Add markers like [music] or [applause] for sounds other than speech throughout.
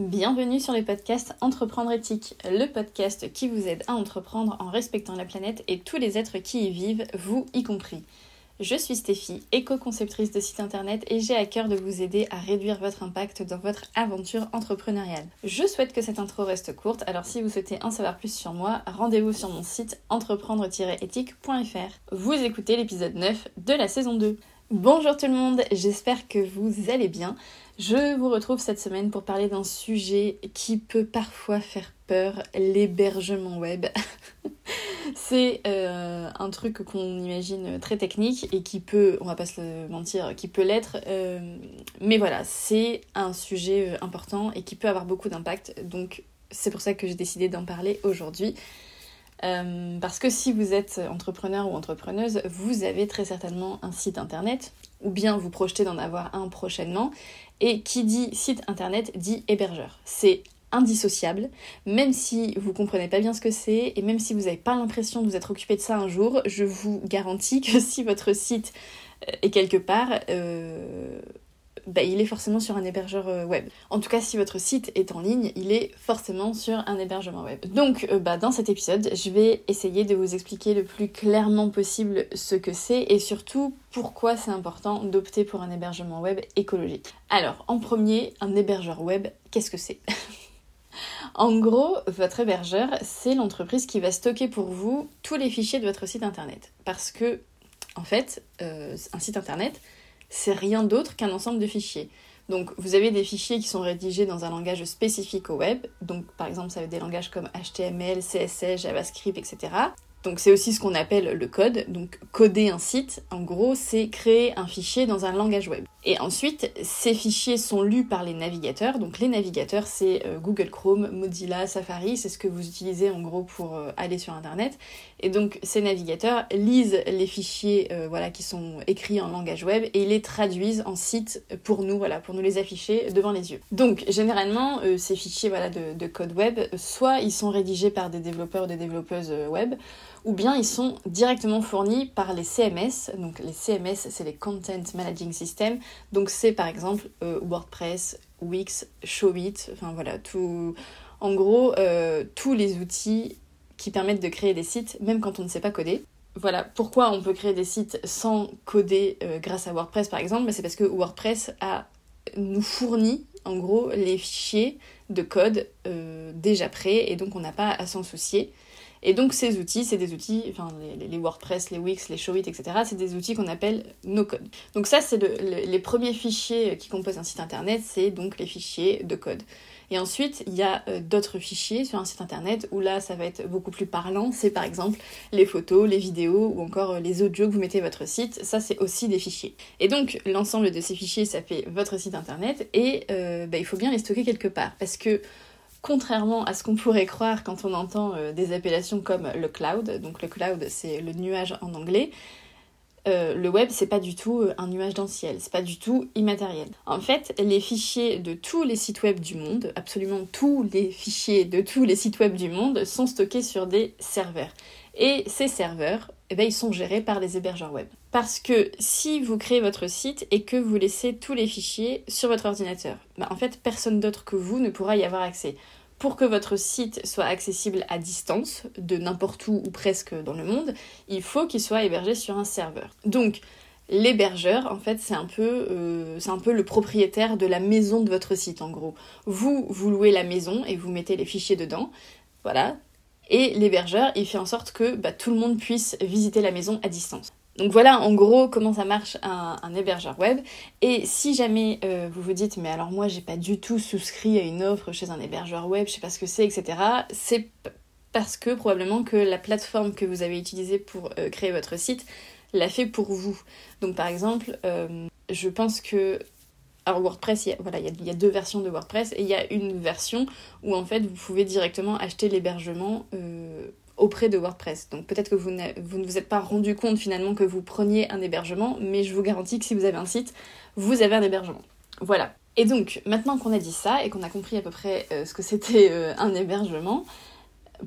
Bienvenue sur le podcast Entreprendre éthique, le podcast qui vous aide à entreprendre en respectant la planète et tous les êtres qui y vivent, vous y compris. Je suis Stéphie, éco-conceptrice de site internet et j'ai à cœur de vous aider à réduire votre impact dans votre aventure entrepreneuriale. Je souhaite que cette intro reste courte, alors si vous souhaitez en savoir plus sur moi, rendez-vous sur mon site entreprendre-éthique.fr. Vous écoutez l'épisode 9 de la saison 2. Bonjour tout le monde, j'espère que vous allez bien. Je vous retrouve cette semaine pour parler d'un sujet qui peut parfois faire peur, l'hébergement web. [laughs] c'est euh, un truc qu'on imagine très technique et qui peut, on va pas se mentir, qui peut l'être, euh, mais voilà, c'est un sujet euh, important et qui peut avoir beaucoup d'impact, donc c'est pour ça que j'ai décidé d'en parler aujourd'hui. Euh, parce que si vous êtes entrepreneur ou entrepreneuse, vous avez très certainement un site internet, ou bien vous projetez d'en avoir un prochainement. Et qui dit site internet dit hébergeur. C'est indissociable, même si vous comprenez pas bien ce que c'est, et même si vous n'avez pas l'impression de vous être occupé de ça un jour, je vous garantis que [laughs] si votre site euh, est quelque part, euh, bah, il est forcément sur un hébergeur euh, web. En tout cas, si votre site est en ligne, il est forcément sur un hébergement web. Donc, euh, bah, dans cet épisode, je vais essayer de vous expliquer le plus clairement possible ce que c'est et surtout pourquoi c'est important d'opter pour un hébergement web écologique. Alors, en premier, un hébergeur web, qu'est-ce que c'est? [laughs] En gros, votre hébergeur, c'est l'entreprise qui va stocker pour vous tous les fichiers de votre site internet. Parce que, en fait, euh, un site internet, c'est rien d'autre qu'un ensemble de fichiers. Donc vous avez des fichiers qui sont rédigés dans un langage spécifique au web, donc par exemple ça va être des langages comme HTML, CSS, JavaScript, etc. Donc c'est aussi ce qu'on appelle le code. Donc coder un site, en gros, c'est créer un fichier dans un langage web. Et ensuite, ces fichiers sont lus par les navigateurs. Donc les navigateurs, c'est euh, Google Chrome, Mozilla, Safari, c'est ce que vous utilisez en gros pour euh, aller sur Internet. Et donc ces navigateurs lisent les fichiers euh, voilà, qui sont écrits en langage web et les traduisent en site pour nous, voilà, pour nous les afficher devant les yeux. Donc généralement, ces fichiers de, code web, soit ils sont rédigés par des développeurs ou des développeuses web, ou bien ils sont directement fournis par les CMS. Donc les CMS, c'est les Content Managing System. Donc c'est par exemple euh, WordPress, Wix, Showit, enfin voilà, tout, en gros, euh, tous les outils qui permettent de créer des sites, même quand on ne sait pas coder. Voilà, pourquoi on peut créer des sites sans coder euh, grâce à WordPress par exemple, c'est parce que WordPress a, nous fournit en gros les fichiers de code déjà prêts et donc on n'a pas à s'en soucier. Et donc ces outils, c'est des outils, enfin les, WordPress, les Wix, les Showit, etc., c'est des outils qu'on appelle no-code. Donc ça, c'est les premiers fichiers qui composent un site internet, c'est donc les fichiers de code. Et ensuite, il y a euh, d'autres fichiers sur un site internet où là, ça va être beaucoup plus parlant. C'est par exemple les photos, les vidéos ou encore euh, les audios que vous mettez votre site. Ça, c'est aussi des fichiers. Et donc, l'ensemble de ces fichiers, ça fait votre site internet et euh, bah, il faut bien les stocker quelque part parce que contrairement à ce qu'on pourrait croire quand on entend euh, des appellations comme le cloud, donc le cloud c'est le nuage en anglais, euh, le web c'est pas du tout euh, un nuage dans le ciel, c'est pas du tout immatériel. En fait, les fichiers de tous les sites web du monde, absolument tous les fichiers de tous les sites web du monde sont stockés sur des serveurs. Et ces serveurs, eh ben, ils sont gérés par les hébergeurs web. Parce que si vous créez votre site et que vous laissez tous les fichiers sur votre ordinateur, ben, en fait, personne d'autre que vous ne pourra y avoir accès. Pour que votre site soit accessible à distance, de n'importe où ou presque dans le monde, il faut qu'il soit hébergé sur un serveur. Donc, l'hébergeur, en fait, c'est un, peu, euh, c'est un peu le propriétaire de la maison de votre site, en gros. Vous, vous louez la maison et vous mettez les fichiers dedans. Voilà, et l'hébergeur, il fait en sorte que bah, tout le monde puisse visiter la maison à distance. Donc voilà en gros comment ça marche un, hébergeur web. Et si jamais euh, vous vous dites mais alors moi j'ai pas du tout souscrit à une offre chez un hébergeur web, je sais pas ce que c'est, etc. C'est parce que probablement que la plateforme que vous avez utilisée pour euh, créer votre site l'a fait pour vous. Donc par exemple, euh, je pense que alors WordPress, il y, a, voilà, il y, a, deux versions de WordPress et il y a une version où en fait vous pouvez directement acheter l'hébergement euh, auprès de WordPress. Donc peut-être que vous, vous, ne vous êtes pas rendu compte finalement que vous preniez un hébergement, mais je vous garantis que si vous avez un site, vous avez un hébergement. Voilà. Et donc maintenant qu'on a dit ça et qu'on a compris à peu près euh, ce que c'était euh, un hébergement,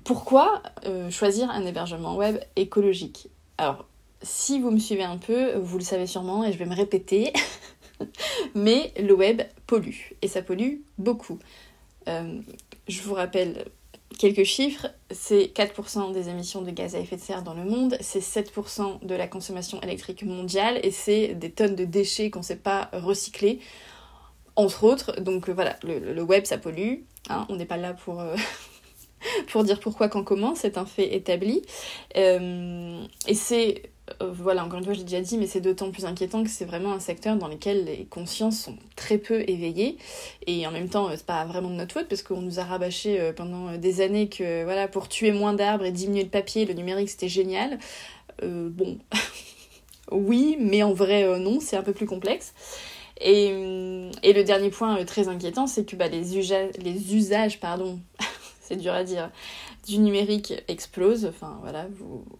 pourquoi choisir un hébergement web écologique? Alors si vous me suivez un peu, vous le savez sûrement et je vais me répéter. [laughs] [laughs] Mais le web pollue, et ça pollue beaucoup. je vous rappelle quelques chiffres, c'est 4% des émissions de gaz à effet de serre dans le monde, c'est 7% de la consommation électrique mondiale et c'est des tonnes de déchets qu'on ne sait pas recycler, entre autres. Donc voilà, le, web ça pollue, hein, on n'est pas là pour... [laughs] pour dire pourquoi, quand, comment, c'est un fait établi. et c'est euh, voilà, encore une fois, j'ai déjà dit, mais c'est d'autant plus inquiétant que c'est vraiment un secteur dans lequel les consciences sont très peu éveillées. Et en même temps, c'est pas vraiment de notre faute, parce qu'on nous a rabâché euh, pendant des années que, voilà, pour tuer moins d'arbres et diminuer le papier, le numérique, c'était génial. Euh, bon, [laughs] oui, mais en vrai, non, c'est un peu plus complexe. Et, et le dernier point très inquiétant, c'est que bah, les, usages, les usages, pardon, [laughs] c'est dur à dire, du numérique explose. Enfin voilà,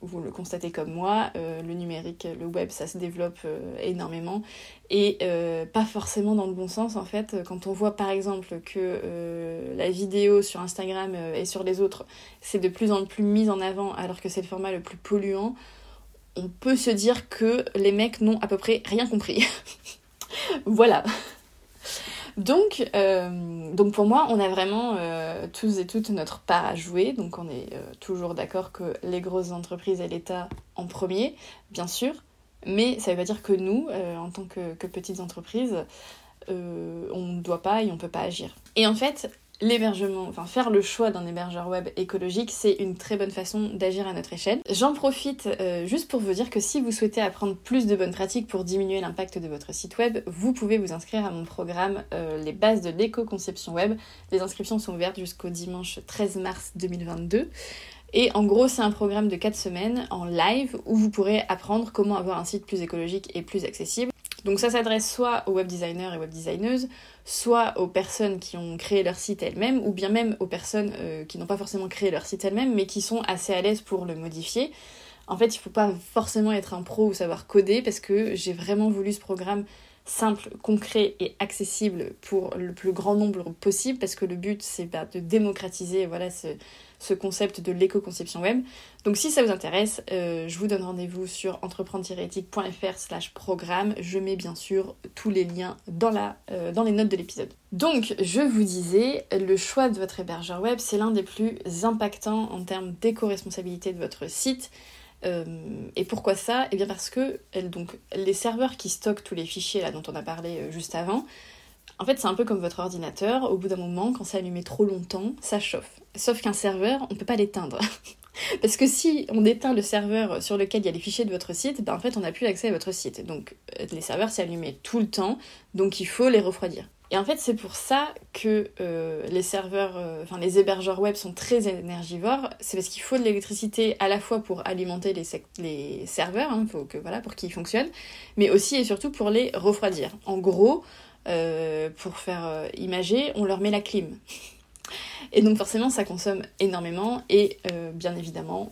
vous, le constatez comme moi. Euh, le numérique, le web, ça se développe euh, énormément et euh, pas forcément dans le bon sens en fait. Quand on voit par exemple que la vidéo sur Instagram et sur les autres, c'est de plus en plus mis en avant alors que c'est le format le plus polluant, on peut se dire que les mecs n'ont à peu près rien compris. [laughs] voilà. Donc, euh, donc pour moi, on a vraiment euh, tous et toutes notre part à jouer. Donc on est euh, toujours d'accord que les grosses entreprises et l'État en premier, bien sûr. Mais ça veut pas dire que nous, en tant que petites entreprises, on ne doit pas et on ne peut pas agir. Et en fait, l'hébergement, enfin faire le choix d'un hébergeur web écologique, c'est une très bonne façon d'agir à notre échelle. J'en profite euh, juste pour vous dire que si vous souhaitez apprendre plus de bonnes pratiques pour diminuer l'impact de votre site web, vous pouvez vous inscrire à mon programme euh, Les bases de l'éco-conception web. Les inscriptions sont ouvertes jusqu'au dimanche 13 mars 2022. Et en gros, c'est un programme de 4 semaines en live où vous pourrez apprendre comment avoir un site plus écologique et plus accessible. Donc ça s'adresse soit aux web designers et web designeuses, soit aux personnes qui ont créé leur site elles-mêmes, ou bien même aux personnes euh, qui n'ont pas forcément créé leur site elles-mêmes, mais qui sont assez à l'aise pour le modifier. En fait, il ne faut pas forcément être un pro ou savoir coder, parce que j'ai vraiment voulu ce programme simple, concret et accessible pour le plus grand nombre possible, parce que le but c'est de démocratiser voilà, ce, ce concept de l'éco-conception web. Donc si ça vous intéresse, euh, je vous donne rendez-vous sur entreprendre-éthique.fr slash programme. Je mets bien sûr tous les liens euh, dans les notes de l'épisode. Donc je vous disais, le choix de votre hébergeur web, c'est l'un des plus impactants en termes d'éco-responsabilité de votre site. Euh, et pourquoi ça? Eh bien parce que les serveurs qui stockent tous les fichiers là, dont on a parlé juste avant, en fait, c'est un peu comme votre ordinateur. Au bout d'un moment, quand c'est allumé trop longtemps, ça chauffe. Sauf qu'un serveur, on ne peut pas l'éteindre. [laughs] Parce que si on éteint le serveur sur lequel il y a les fichiers de votre site, ben en fait on n'a plus accès à votre site. Donc euh, les serveurs s'allument tout le temps, donc il faut les refroidir. Et en fait c'est pour ça que euh, les serveurs, euh, enfin les hébergeurs web sont très énergivores. C'est parce qu'il faut de l'électricité à la fois pour alimenter les, les serveurs, hein, faut que, voilà, pour qu'ils fonctionnent, mais aussi et surtout pour les refroidir. En gros, euh, pour faire euh, imager, on leur met la clim. Et donc forcément ça consomme énormément et euh, bien évidemment,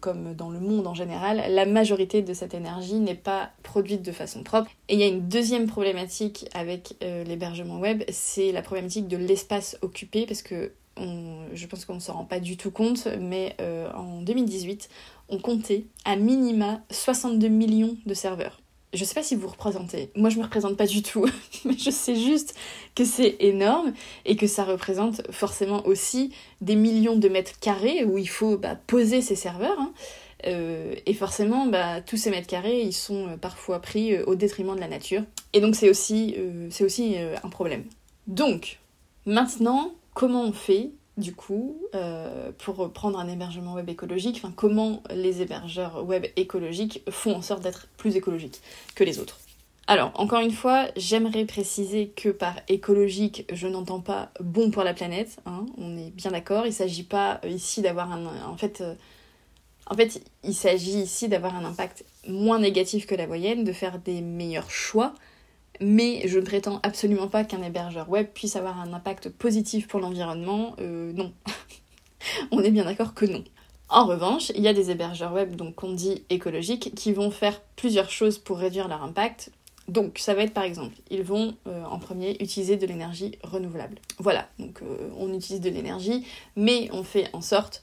comme dans le monde en général, la majorité de cette énergie n'est pas produite de façon propre. Et il y a une deuxième problématique avec l'hébergement web, c'est la problématique de l'espace occupé parce que je pense qu'on ne s'en rend pas du tout compte, mais en 2018, on comptait à minima 62 millions de serveurs je sais pas si vous représentez. Moi, je me représente pas du tout, [laughs] mais je sais juste que c'est énorme et que ça représente forcément aussi des millions de mètres carrés où il faut bah, poser ces serveurs. Hein. Euh, et forcément, bah, tous ces mètres carrés, ils sont euh, parfois pris euh, au détriment de la nature. Et donc, c'est aussi, c'est aussi un problème. Donc, maintenant, comment on fait du coup, euh, pour prendre un hébergement web écologique, comment les hébergeurs web écologiques font en sorte d'être plus écologiques que les autres. Alors, encore une fois, j'aimerais préciser que par écologique, je n'entends pas bon pour la planète, hein, on est bien d'accord, il ne s'agit pas ici d'avoir un... En fait, euh, en fait il s'agit ici d'avoir un impact moins négatif que la moyenne, de faire des meilleurs choix, mais je ne prétends absolument pas qu'un hébergeur web puisse avoir un impact positif pour l'environnement. Euh, non. [laughs] On est bien d'accord que non. En revanche, il y a des hébergeurs web, donc qu'on dit écologiques, qui vont faire plusieurs choses pour réduire leur impact. Donc, ça va être par exemple, ils vont euh, en premier utiliser de l'énergie renouvelable. Voilà, donc euh, on utilise de l'énergie, mais on fait en sorte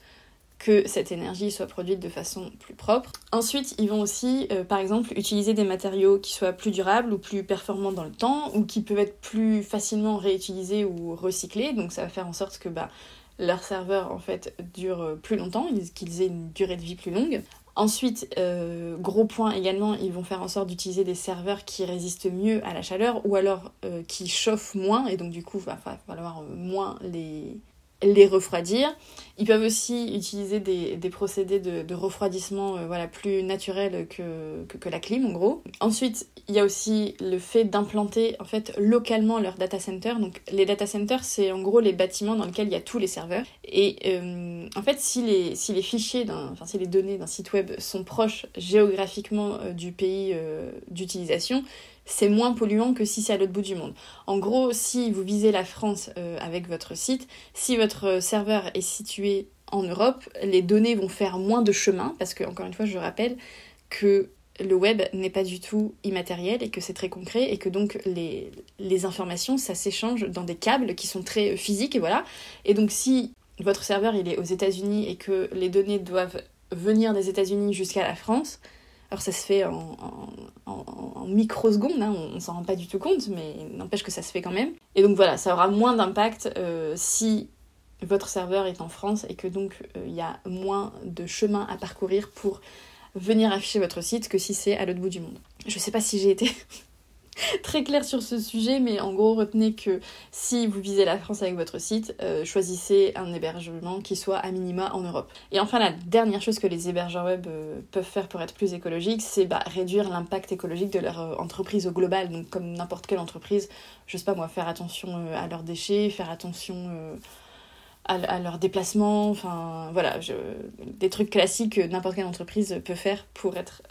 que cette énergie soit produite de façon plus propre. Ensuite, ils vont aussi, euh, par exemple, utiliser des matériaux qui soient plus durables ou plus performants dans le temps, ou qui peuvent être plus facilement réutilisés ou recyclés. Donc ça va faire en sorte que bah, leur serveur en fait dure plus longtemps, qu'ils aient une durée de vie plus longue. Ensuite, euh, gros point également, ils vont faire en sorte d'utiliser des serveurs qui résistent mieux à la chaleur ou alors euh, qui chauffent moins et donc du coup, il va falloir moins les, les refroidir. Ils peuvent aussi utiliser des, procédés de, refroidissement euh, voilà, plus naturels que, que, la clim en gros. Ensuite, il y a aussi le fait d'implanter en fait localement leur data center. Donc les data centers, c'est en gros les bâtiments dans lesquels il y a tous les serveurs. Et euh, en fait, si les, si les fichiers, enfin si les données d'un site web sont proches géographiquement euh, du pays d'utilisation, c'est moins polluant que si c'est à l'autre bout du monde. En gros, si vous visez la France euh, avec votre site, si votre serveur est situé en Europe, les données vont faire moins de chemin, parce que, encore une fois, je rappelle que le web n'est pas du tout immatériel et que c'est très concret et que donc les, les informations, ça s'échange dans des câbles qui sont très physiques et voilà. Et donc si votre serveur il est aux États-Unis et que les données doivent venir des États-Unis jusqu'à la France, alors ça se fait en, microsecondes, hein, on, ne s'en rend pas du tout compte, mais n'empêche que ça se fait quand même. Et donc voilà, ça aura moins d'impact euh, si votre serveur est en France et que donc euh, il y a moins de chemin à parcourir pour venir afficher votre site que si c'est à l'autre bout du monde. Je sais pas si j'ai été [laughs] [laughs] très clair sur ce sujet, mais en gros, retenez que si vous visez la France avec votre site, euh, choisissez un hébergement qui soit à minima en Europe. Et enfin, la dernière chose que les hébergeurs web euh, peuvent faire pour être plus écologiques, c'est bah, réduire l'impact écologique de leur euh, entreprise au global. Donc, comme n'importe quelle entreprise, je sais pas moi, faire attention à leurs déchets, faire attention à, leurs déplacements, enfin voilà, des trucs classiques que n'importe quelle entreprise peut faire pour être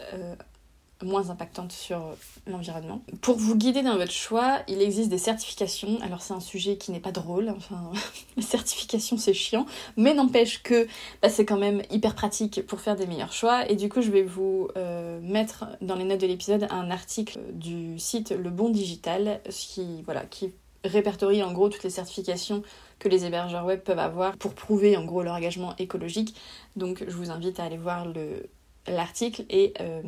moins impactante sur l'environnement. Pour vous guider dans votre choix, il existe des certifications. Alors c'est un sujet qui n'est pas drôle, enfin [laughs] les certifications c'est chiant, mais n'empêche que bah, c'est quand même hyper pratique pour faire des meilleurs choix. Et du coup je vais vous euh, mettre dans les notes de l'épisode un article du site Le Bon Digital qui, voilà, qui répertorie en gros toutes les certifications que les hébergeurs web peuvent avoir pour prouver en gros leur engagement écologique. Donc je vous invite à aller voir le l'article et euh,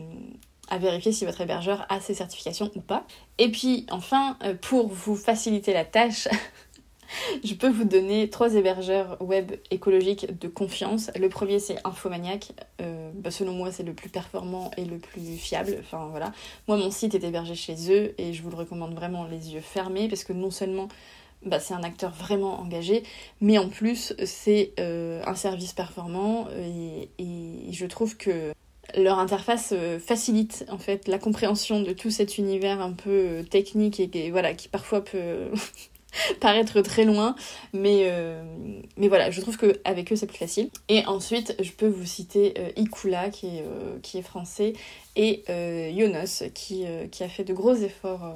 à vérifier si votre hébergeur a ces certifications ou pas. Et puis enfin, euh, pour vous faciliter la tâche, [laughs] je peux vous donner trois hébergeurs web écologiques de confiance. Le premier c'est Infomaniac, euh, bah, selon moi c'est le plus performant et le plus fiable. Enfin voilà, moi mon site est hébergé chez eux et je vous le recommande vraiment les yeux fermés parce que non seulement bah, c'est un acteur vraiment engagé, mais en plus c'est euh, un service performant et, je trouve que leur interface euh, facilite en fait la compréhension de tout cet univers un peu euh, technique et, voilà qui parfois peut [laughs] paraître très loin mais euh, mais voilà je trouve que avec eux c'est plus facile. Et ensuite je peux vous citer Ikula qui est qui est français et Yonos qui qui a fait de gros efforts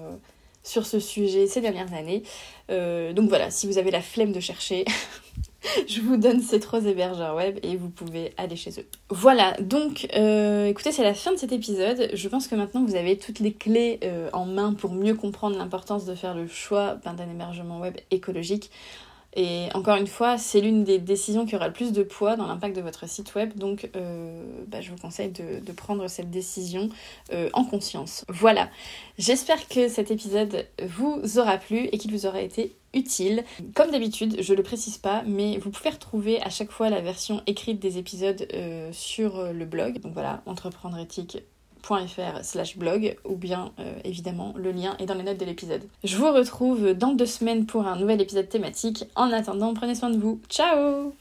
sur ce sujet ces dernières années. Donc voilà si vous avez la flemme de chercher [laughs] [laughs] je vous donne ces trois hébergeurs web et vous pouvez aller chez eux. Voilà, donc euh, écoutez, c'est la fin de cet épisode. Je pense que maintenant vous avez toutes les clés euh, en main pour mieux comprendre l'importance de faire le choix d'un hébergement web écologique. Et encore une fois, c'est l'une des décisions qui aura le plus de poids dans l'impact de votre site web, donc euh, bah, je vous conseille de, prendre cette décision euh, en conscience. Voilà, j'espère que cet épisode vous aura plu et qu'il vous aura été utile. Comme d'habitude, je le précise pas, mais vous pouvez retrouver à chaque fois la version écrite des épisodes euh, sur le blog. Donc voilà, entreprendre éthique slash blog ou bien euh, évidemment le lien est dans les notes de l'épisode. Je vous retrouve dans deux semaines pour un nouvel épisode thématique. En attendant, prenez soin de vous. Ciao